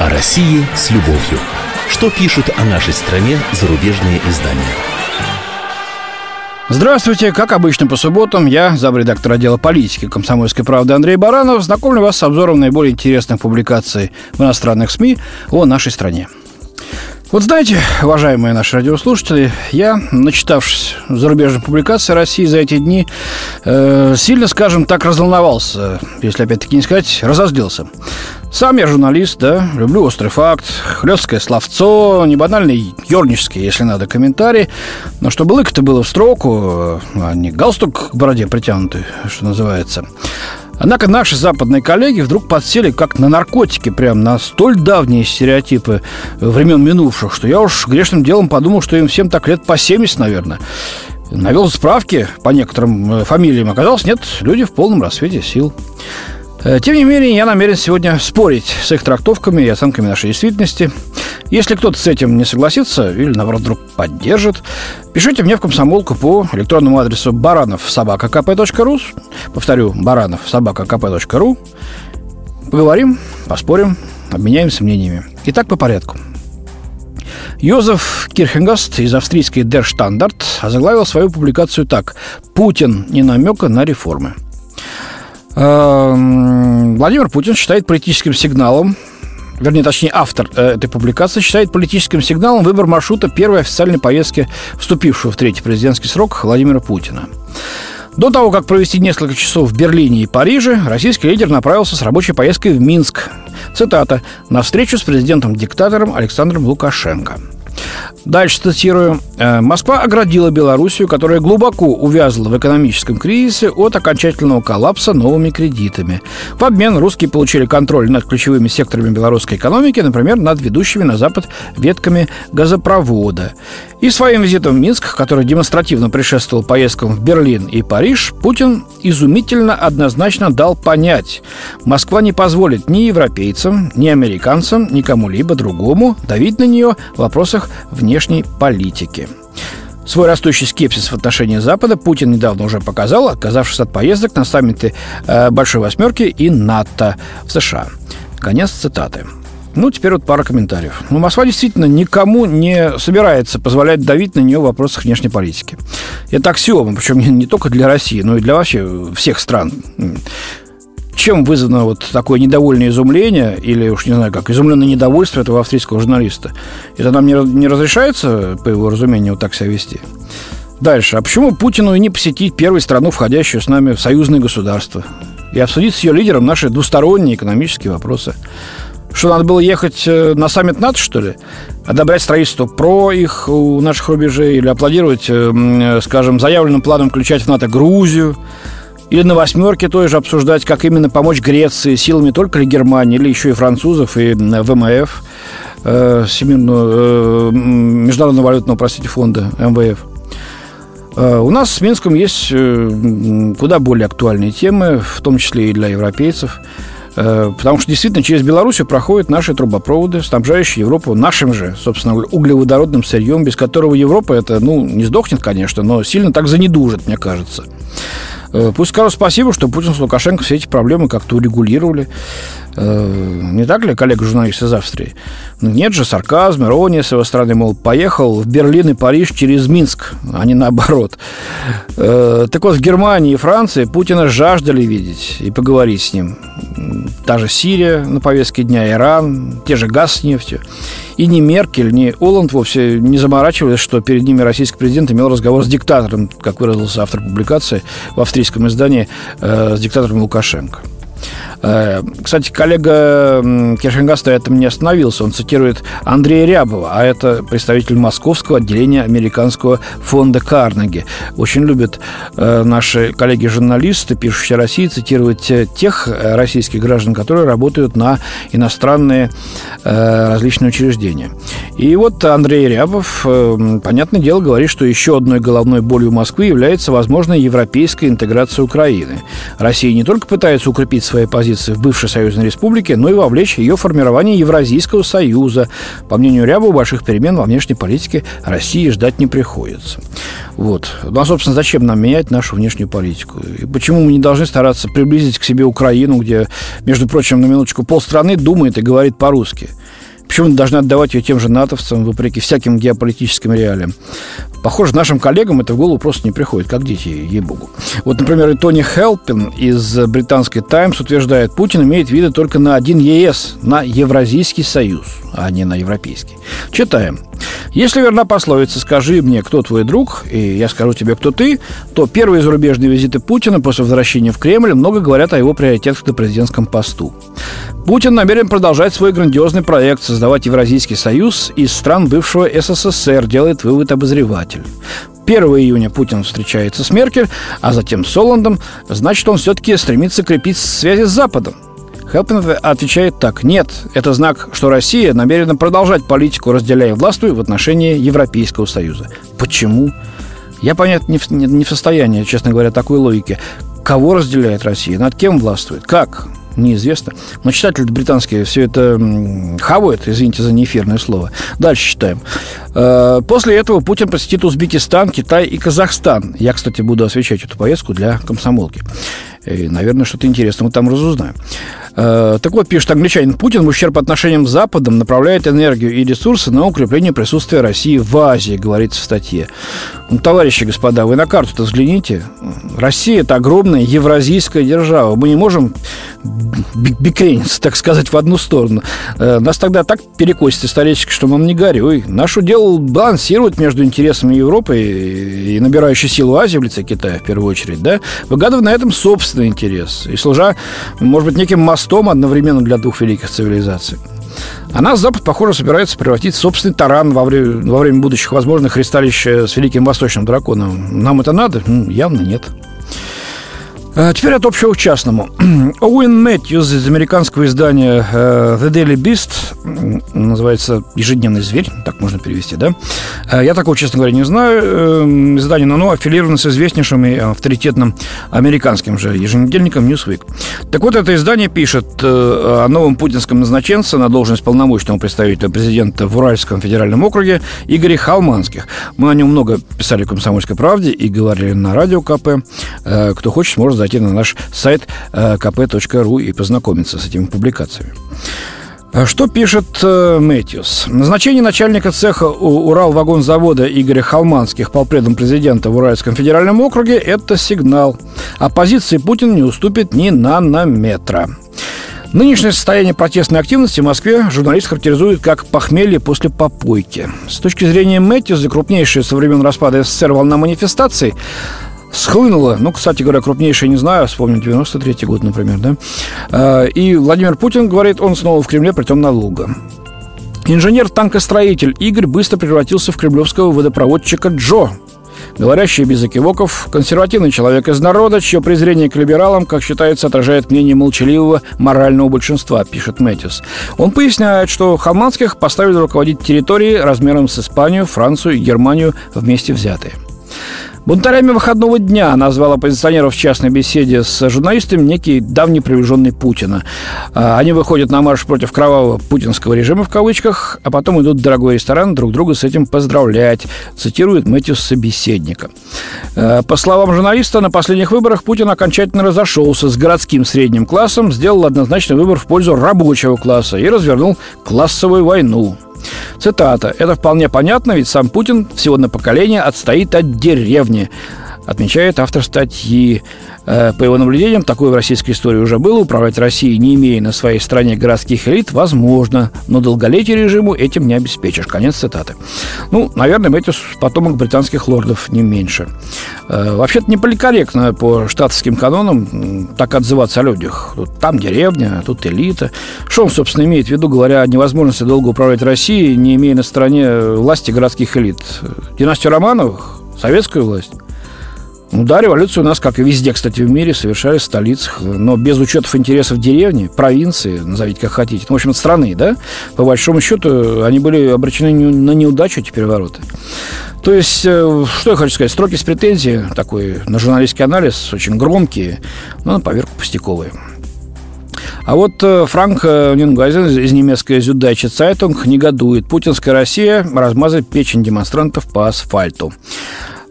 О России с любовью. Что пишут о нашей стране зарубежные издания? Здравствуйте, как обычно по субботам, я, замредактор отдела политики комсомольской правды Андрей Баранов, знакомлю вас с обзором наиболее интересных публикаций в иностранных СМИ о нашей стране. Вот знаете, уважаемые наши радиослушатели, я, начитавшись зарубежных публикаций России за эти дни, э, сильно, скажем так, разволновался, если опять-таки не сказать, разозлился. Сам я журналист, да, люблю острый факт, хлесткое словцо, не банальный ернический, если надо, комментарий. Но чтобы лык-то было в строку, а не галстук к бороде притянутый, что называется. Однако наши западные коллеги вдруг подсели как на наркотики, прям на столь давние стереотипы времен минувших, что я уж грешным делом подумал, что им всем так лет по 70, наверное. Навел справки по некоторым э, фамилиям. Оказалось, нет, люди в полном рассвете сил. Э, тем не менее, я намерен сегодня спорить с их трактовками и оценками нашей действительности. Если кто-то с этим не согласится или, наоборот, вдруг поддержит, пишите мне в комсомолку по электронному адресу баранов собака.кп.ру. Повторю, баранов собака.кп.ру. Поговорим, поспорим, обменяемся мнениями. Итак, по порядку. Йозеф Кирхенгаст из австрийской Der Standard озаглавил свою публикацию так «Путин не намека на реформы». Эм, Владимир Путин считает политическим сигналом вернее, точнее, автор э, этой публикации считает политическим сигналом выбор маршрута первой официальной поездки вступившего в третий президентский срок Владимира Путина. До того, как провести несколько часов в Берлине и Париже, российский лидер направился с рабочей поездкой в Минск. Цитата. «На встречу с президентом-диктатором Александром Лукашенко». Дальше цитирую. «Э, «Москва оградила Белоруссию, которая глубоко увязла в экономическом кризисе от окончательного коллапса новыми кредитами. В обмен русские получили контроль над ключевыми секторами белорусской экономики, например, над ведущими на Запад ветками газопровода. И своим визитом в Минск, который демонстративно предшествовал поездкам в Берлин и Париж, Путин изумительно однозначно дал понять, Москва не позволит ни европейцам, ни американцам, ни кому-либо другому давить на нее в вопросах внешней политики. Свой растущий скепсис в отношении Запада Путин недавно уже показал, отказавшись от поездок на саммиты э, Большой Восьмерки и НАТО в США. Конец цитаты. Ну, теперь вот пара комментариев. Ну, Москва действительно никому не собирается позволять давить на нее в вопросах внешней политики. Это аксиома, причем не, не только для России, но и для вообще всех стран. Чем вызвано вот такое недовольное изумление, или уж не знаю как, изумленное недовольство этого австрийского журналиста? Это нам не, не разрешается, по его разумению, вот так себя вести? Дальше. А почему Путину и не посетить первую страну, входящую с нами в союзное государство, и обсудить с ее лидером наши двусторонние экономические вопросы? Что, надо было ехать э, на саммит НАТО, что ли? Одобрять строительство про их у наших рубежей или аплодировать, э, э, скажем, заявленным планом включать в НАТО Грузию? Или на восьмерке тоже обсуждать, как именно помочь Греции силами только ли Германии, или еще и французов, и ВМФ, Всемирного, Международного валютного, простите, фонда, МВФ. У нас с Минском есть куда более актуальные темы, в том числе и для европейцев – Э, потому что действительно через Белоруссию проходят наши трубопроводы, снабжающие Европу нашим же, собственно, углеводородным сырьем, без которого Европа это, ну, не сдохнет, конечно, но сильно так занедужит, мне кажется. Э, пусть скажу спасибо, что Путин с Лукашенко все эти проблемы как-то урегулировали. Э, не так ли, коллега-журналист из Австрии? Ну, нет же, сарказм, ирония с его стороны, мол, поехал в Берлин и Париж через Минск, а не наоборот. Э, так вот, в Германии и Франции Путина жаждали видеть и поговорить с ним. Та же Сирия на повестке дня, Иран, те же газ с нефтью. И ни Меркель, ни Оланд вовсе не заморачивались, что перед ними российский президент имел разговор с диктатором, как выразился автор публикации в австрийском издании, э, с диктатором Лукашенко. Э, кстати, коллега Киршенгаста этом не остановился. Он цитирует Андрея Рябова, а это представитель московского отделения американского фонда Карнеги. Очень любят э, наши коллеги-журналисты, пишущие России, цитировать э, тех российских граждан, которые работают на иностранные различные учреждения. И вот Андрей Рябов, понятное дело, говорит, что еще одной головной болью Москвы является возможная европейская интеграция Украины. Россия не только пытается укрепить свои позиции позиции в бывшей союзной республике, но и вовлечь ее в формирование Евразийского союза. По мнению Рябова, больших перемен во внешней политике России ждать не приходится. Вот. Ну, а, собственно, зачем нам менять нашу внешнюю политику? И почему мы не должны стараться приблизить к себе Украину, где, между прочим, на минуточку, полстраны думает и говорит по-русски? Почему должны отдавать ее тем же натовцам, вопреки всяким геополитическим реалиям? Похоже, нашим коллегам это в голову просто не приходит, как дети, ей-богу. Вот, например, и Тони Хелпин из британской «Таймс» утверждает, Путин имеет виды только на один ЕС, на Евразийский союз, а не на европейский. Читаем. Если верна пословица «скажи мне, кто твой друг, и я скажу тебе, кто ты», то первые зарубежные визиты Путина после возвращения в Кремль много говорят о его приоритетах на президентском посту. Путин намерен продолжать свой грандиозный проект создавать Евразийский союз из стран бывшего СССР, делает вывод обозреватель. 1 июня Путин встречается с Меркель, а затем с Оландом, значит, он все-таки стремится крепить связи с Западом. Хелпин отвечает так. Нет, это знак, что Россия намерена продолжать политику «разделяя властвуй» в отношении Европейского Союза. Почему? Я понять не в, не в состоянии, честно говоря, такой логики. Кого разделяет Россия? Над кем властвует? Как? неизвестно. Но читатели британские все это хавают, извините за неэфирное слово. Дальше читаем. Э, после этого Путин посетит Узбекистан, Китай и Казахстан. Я, кстати, буду освещать эту поездку для комсомолки. И, наверное, что-то интересное мы там разузнаем. Э, так вот, пишет англичанин, Путин в ущерб отношениям с Западом направляет энергию и ресурсы на укрепление присутствия России в Азии, говорится в статье. Ну, товарищи господа, вы на карту-то взгляните. Россия – это огромная евразийская держава. Мы не можем бекрениться, так сказать, в одну сторону. Э, нас тогда так перекосит исторически, что нам не горюй. Наше дело балансировать между интересами Европы и набирающей силу Азии в лице Китая, в первую очередь, да, выгадывая на этом собственный интерес. И служа, может быть, неким мостом одновременно для двух великих цивилизаций. А нас Запад, похоже, собирается превратить в собственный таран во время, во время будущих возможных ристалищ с Великим Восточным Драконом. Нам это надо? Явно нет. А теперь от общего к частному. Оуэн Мэтьюз из американского издания э, The Daily Beast, называется «Ежедневный зверь», так можно перевести, да? Э, я такого, честно говоря, не знаю. Э, издание но аффилировано с известнейшим и авторитетным американским же еженедельником Newsweek. Так вот, это издание пишет о новом путинском назначенце на должность полномочного представителя президента в Уральском федеральном округе Игоре Халманских. Мы о нем много писали в «Комсомольской правде» и говорили на радио КП. Кто хочет, может зайти на наш сайт э, kp.ru и познакомиться с этими публикациями. А что пишет э, Мэтьюс? Назначение начальника цеха Уралвагонзавода Игоря Халманских полпредом президента в Уральском федеральном округе – это сигнал. Оппозиции Путин не уступит ни нанометра. Нынешнее состояние протестной активности в Москве журналист характеризует как похмелье после попойки. С точки зрения Мэтьюза, крупнейшая со времен распада СССР волна манифестаций схлынула. Ну, кстати говоря, крупнейшая не знаю, вспомню 93-й год, например, да. А, и Владимир Путин говорит, он снова в Кремле, притом надолго. Инженер-танкостроитель Игорь быстро превратился в кремлевского водопроводчика Джо, Говорящий без экивоков, консервативный человек из народа, чье презрение к либералам, как считается, отражает мнение молчаливого морального большинства, пишет Мэтьюс. Он поясняет, что Хаманских поставили руководить территорией размером с Испанию, Францию и Германию вместе взятые. Бунтарями выходного дня назвал оппозиционеров в частной беседе с журналистами некий давний приближенный Путина. А, они выходят на марш против кровавого путинского режима в кавычках, а потом идут в дорогой ресторан друг друга с этим поздравлять, цитирует Мэтью собеседника. А, по словам журналиста, на последних выборах Путин окончательно разошелся с городским средним классом, сделал однозначный выбор в пользу рабочего класса и развернул классовую войну. Цитата. «Это вполне понятно, ведь сам Путин всего на поколение отстоит от деревни отмечает автор статьи. Э, по его наблюдениям, такое в российской истории уже было. Управлять Россией, не имея на своей стране городских элит, возможно, но долголетие режиму этим не обеспечишь. Конец цитаты. Ну, наверное, Мэтьюс потомок британских лордов не меньше. Э, вообще-то не поликорректно по штатовским канонам так отзываться о людях. Тут, там деревня, тут элита. Что он, собственно, имеет в виду, говоря о невозможности долго управлять Россией, не имея на стороне власти городских элит? Династию Романовых? Советскую власть? Ну да, революцию у нас, как и везде, кстати, в мире, совершали в столицах, но без учетов интересов деревни, провинции, назовите как хотите, ну, в общем, страны, да, по большому счету, они были обречены на неудачу, эти перевороты. То есть, э, что я хочу сказать, строки с претензией, такой на журналистский анализ, очень громкие, но на поверку пустяковые. А вот э, Франк э, Нингайзен из немецкой Зюддойче Цайтунг негодует. Путинская Россия размазывает печень демонстрантов по асфальту.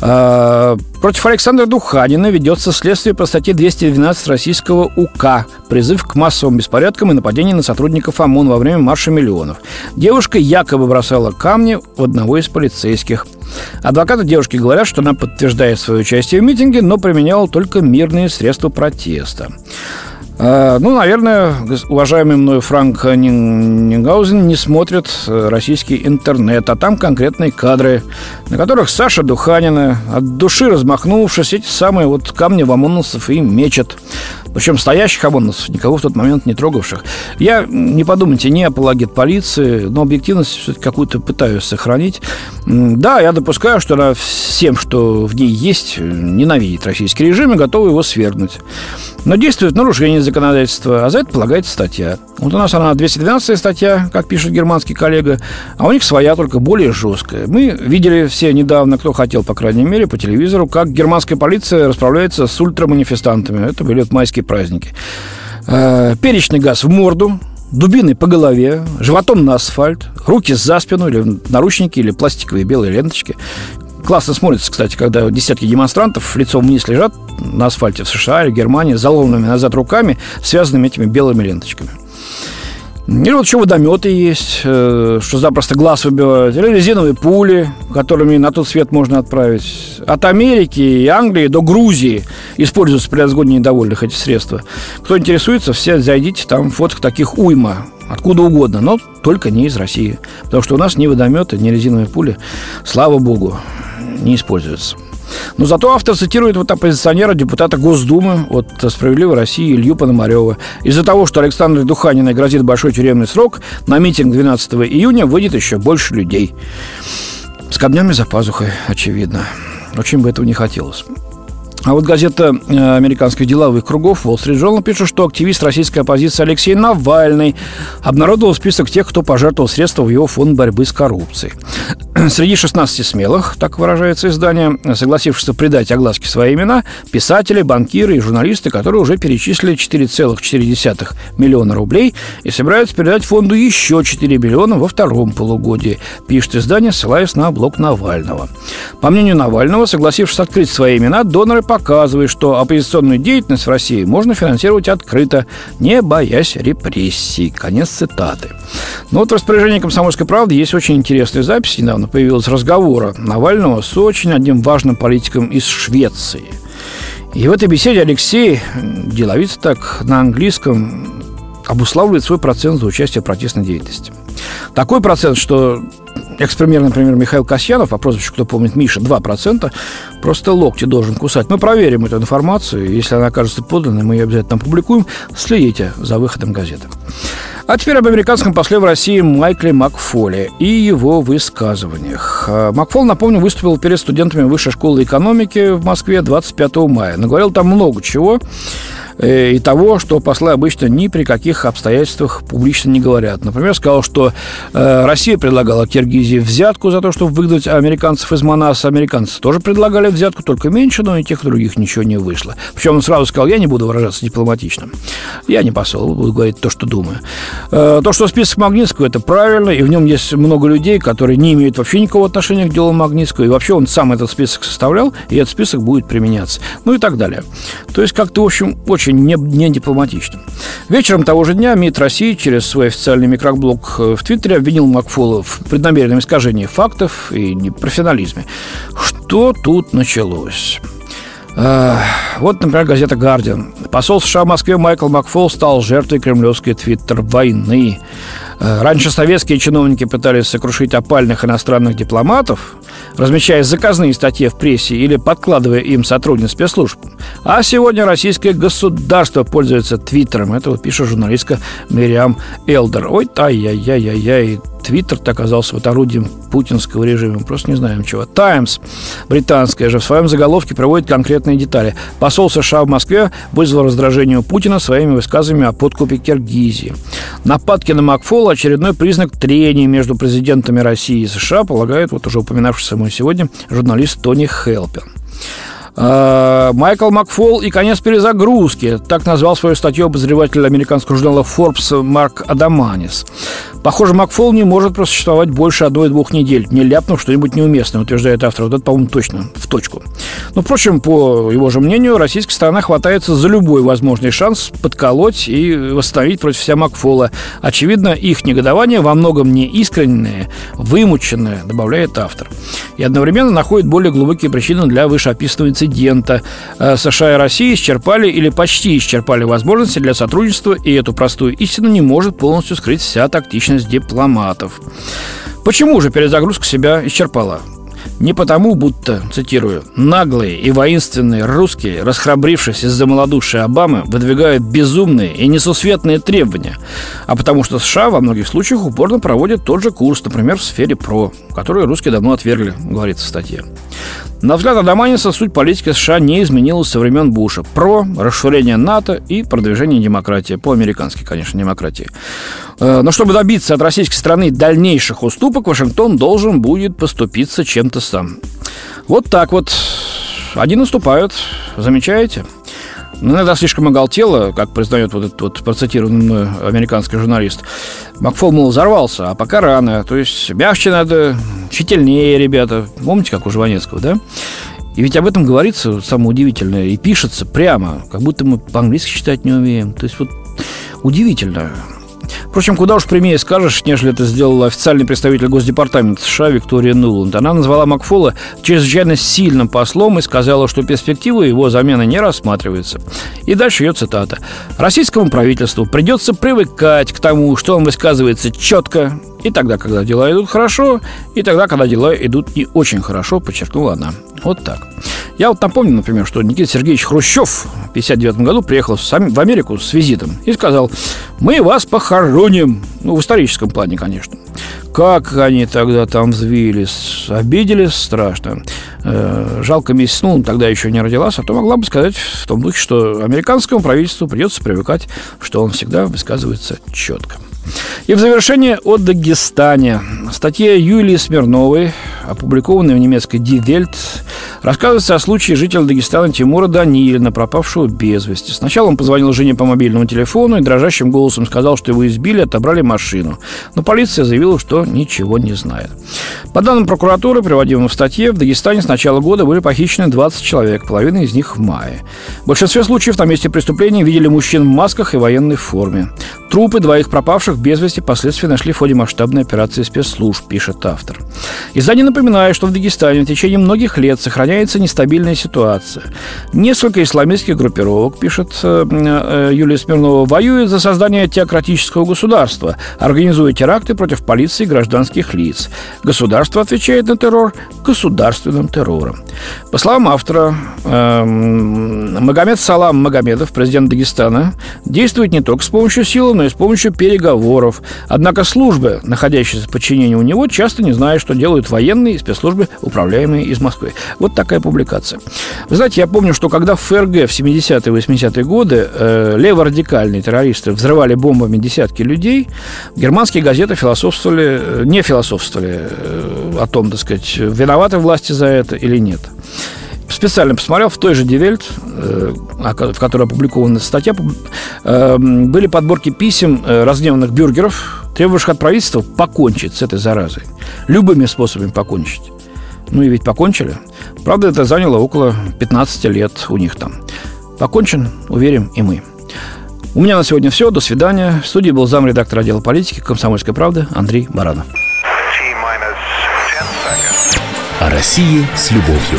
А, против Александра Духанина ведется следствие по статье 212 российского УК «Призыв к массовым беспорядкам и нападению на сотрудников ОМОН во время марша миллионов». Девушка якобы бросала камни в одного из полицейских. Адвокаты девушки говорят, что она подтверждает свое участие в митинге, но применяла только мирные средства протеста. А, ну, наверное, уважаемый мною Франк Нингаузен не смотрит э, российский интернет, а там конкретные кадры, на которых Саша Духанина, от души размахнувшись, эти самые вот камни в ОМОНовцев и мечет. Причем стоящих ОМОНовцев, никого в тот момент не трогавших. Я, не подумайте, не апологет полиции, но объективность какую-то пытаюсь сохранить. Да, я допускаю, что она всем, что в ней есть, ненавидит российский режим и готова его свергнуть. Но действует нарушение законодательства, а за это полагается статья. Вот у нас она 212 статья, как пишет германский коллега, а у них своя, только более жесткая. Мы видели все недавно, кто хотел, по крайней мере, по телевизору, как германская полиция расправляется с ультраманифестантами. Это были вот майские праздники. Э, перечный газ в морду, дубиной по голове, животом на асфальт, руки за спину или наручники, или пластиковые белые ленточки. Классно смотрится, кстати, когда десятки демонстрантов лицом вниз лежат на асфальте в США или Германии, заломленными назад руками, связанными этими белыми ленточками. Или вот еще водометы есть, э, что запросто глаз выбивают. Или резиновые пули, которыми на тот свет можно отправить. От Америки и Англии до Грузии используются при разгоне недовольных эти средства. Кто интересуется, все зайдите, там фоток таких уйма. Откуда угодно, но только не из России. Потому что у нас ни водометы, ни резиновые пули, слава богу, не используется. Но зато автор цитирует вот оппозиционера, депутата Госдумы от «Справедливой России» Илью Пономарева. Из-за того, что Александру Духаниной грозит большой тюремный срок, на митинг 12 июня выйдет еще больше людей. С камнями за пазухой, очевидно. Очень бы этого не хотелось. А вот газета э, американских деловых кругов Wall Street Journal пишет, что активист российской оппозиции Алексей Навальный обнародовал список тех, кто пожертвовал средства в его фонд борьбы с коррупцией. Среди 16 смелых, так выражается издание, согласившихся придать огласке свои имена, писатели, банкиры и журналисты, которые уже перечислили 4,4 миллиона рублей и собираются передать фонду еще 4 миллиона во втором полугодии, пишет издание, ссылаясь на блог Навального. По мнению Навального, согласившись открыть свои имена, доноры показывает, что оппозиционную деятельность в России можно финансировать открыто, не боясь репрессий. Конец цитаты. Но вот в распоряжении «Комсомольской правды» есть очень интересная запись. Недавно появилась разговора Навального с очень одним важным политиком из Швеции. И в этой беседе Алексей, деловито так, на английском, обуславливает свой процент за участие в протестной деятельности. Такой процент, что экс-премьер, например, Михаил Касьянов, по прозвищу, кто помнит, Миша, 2%, просто локти должен кусать. Мы проверим эту информацию. Если она окажется поданной, мы ее обязательно опубликуем. Следите за выходом газеты. А теперь об американском после в России Майкле Макфоле и его высказываниях. А, Макфол, напомню, выступил перед студентами Высшей школы экономики в Москве 25 мая. Наговорил там много чего. Э, и того, что послы обычно ни при каких обстоятельствах публично не говорят. Например, сказал, что э, Россия предлагала Киргизии взятку за то, чтобы выгнать американцев из Манаса. Американцы тоже предлагали взятку, только меньше, но и тех других ничего не вышло. Причем он сразу сказал, я не буду выражаться дипломатично. Я не посол, буду говорить то, что думаю. Э, то, что список Магнитского, это правильно, и в нем есть много людей, которые не имеют вообще никакого отношения к делу Магнитского, и вообще он сам этот список составлял, и этот список будет применяться. Ну и так далее. То есть как-то, в общем, очень очень не, не дипломатичным. Вечером того же дня МИД России через свой официальный микроблог э, в Твиттере обвинил Макфола в преднамеренном искажении фактов и непрофессионализме. Что тут началось? Вот, например, газета «Гардиан». Посол США в Москве Майкл Макфол стал жертвой кремлевской твиттер-войны. Э, раньше советские чиновники пытались сокрушить опальных иностранных дипломатов, размещая заказные статьи в прессе или подкладывая им сотрудниц спецслужб. А сегодня российское государство пользуется твиттером. Это вот пишет журналистка Мириам Элдер. Ой, ай-яй-яй-яй-яй. Твиттер-то оказался вот орудием путинского режима. Просто не знаем чего. «Таймс» британская же в своем заголовке проводит конкретные детали. Посол США в Москве вызвал раздражение у Путина своими высказываниями о подкупе Киргизии. Нападки на Макфола – очередной признак трения между президентами России и США, полагает вот уже упоминавшийся мой сегодня журналист Тони Хелпин. Э, Майкл Макфол и конец перезагрузки. Так назвал свою статью обозреватель американского журнала Forbes Марк Адаманис. Похоже, Макфол не может просуществовать больше одной-двух недель, не ляпнув что-нибудь неуместное, утверждает автор. Вот это, по-моему, точно, в точку. Но, впрочем, по его же мнению, российская сторона хватается за любой возможный шанс подколоть и восстановить против себя Макфола. Очевидно, их негодование во многом не искреннее, вымученное, добавляет автор. И одновременно находит более глубокие причины для вышеописанного инцидента. Э, США и Россия исчерпали или почти исчерпали возможности для сотрудничества, и эту простую истину не может полностью скрыть вся тактичность дипломатов. Почему же перезагрузка себя исчерпала? Не потому, будто, цитирую, «наглые и воинственные русские, расхрабрившись из-за малодушия Обамы, выдвигают безумные и несусветные требования, а потому что США во многих случаях упорно проводят тот же курс, например, в сфере ПРО, который русские давно отвергли, говорится в статье. На взгляд Адаманиса суть политики США не изменилась со времен Буша. Про расширение НАТО и продвижение демократии. По-американски, конечно, демократии. Э, но чтобы добиться от российской страны дальнейших уступок, Вашингтон должен будет поступиться чем-то сам. Вот так вот. Один уступают. Замечаете? Ну, иногда слишком оголтело, как признает вот этот вот процитированный американский журналист. Макфол, мол, взорвался, а пока рано. То есть мягче надо, щительнее, ребята. Помните, как у Жванецкого, да? И ведь об этом говорится самое удивительное и пишется прямо, как будто мы по-английски читать не умеем. То есть вот удивительно. Впрочем, куда уж прямее скажешь, нежели это сделала официальный представитель Госдепартамента США Виктория Нуланд. Она назвала Макфола чрезвычайно сильным послом и сказала, что перспективы его замены не рассматриваются. И дальше ее цитата. «Российскому правительству придется привыкать к тому, что он высказывается четко, и тогда, когда дела идут хорошо, и тогда, когда дела идут не очень хорошо», подчеркнула она. Вот так. Я вот напомню, например, что Никита Сергеевич Хрущев в 1959 году приехал в Америку с визитом и сказал, мы вас похороним. Ну, в историческом плане, конечно. Как они тогда там взвились, обиделись страшно. Э, жалко миссис Нулан тогда еще не родилась, а то могла бы сказать в том духе, что американскому правительству придется привыкать, что он всегда высказывается четко. И в завершение о Дагестане. Статья Юлии Смирновой, опубликованная в немецкой Die Welt, рассказывается о случае жителя Дагестана Тимура Данилина, пропавшего без вести. Сначала он позвонил жене по мобильному телефону и дрожащим голосом сказал, что его избили, отобрали машину. Но полиция заявила, что ничего не знает. По данным прокуратуры, приводимым в статье, в Дагестане с начала года были похищены 20 человек, половина из них в мае. В большинстве случаев на месте преступления видели мужчин в масках и военной форме. Трупы двоих пропавших без вести последствия нашли в ходе масштабной операции спецслужб, пишет автор. Издание напоминает, что в Дагестане в течение многих лет сохраняется нестабильная ситуация. Несколько исламистских группировок, пишет э, э, Юлия Смирнова, воюют за создание теократического государства, организуя теракты против полиции и гражданских лиц. Государство отвечает на террор государственным террором. По словам автора, э, Магомед Салам Магомедов, президент Дагестана, действует не только с помощью силы, но и с помощью переговоров. Однако службы, находящиеся в подчинении у него, часто не знают, что делают военные и спецслужбы, управляемые из Москвы. Вот такая публикация. Вы знаете, я помню, что когда в ФРГ в 70-е 80-е годы э, леворадикальные террористы взрывали бомбами десятки людей, германские газеты философствовали, э, не философствовали э, о том, так сказать, виноваты власти за это или нет специально посмотрел, в той же Ди Вельт, э, в которой опубликована статья, э, были подборки писем э, разгневанных бюргеров, требовавших от правительства покончить с этой заразой. Любыми способами покончить. Ну и ведь покончили. Правда, это заняло около 15 лет у них там. Покончим, уверен, и мы. У меня на сегодня все. До свидания. В студии был замредактор отдела политики «Комсомольской правды» Андрей Баранов. О России с любовью.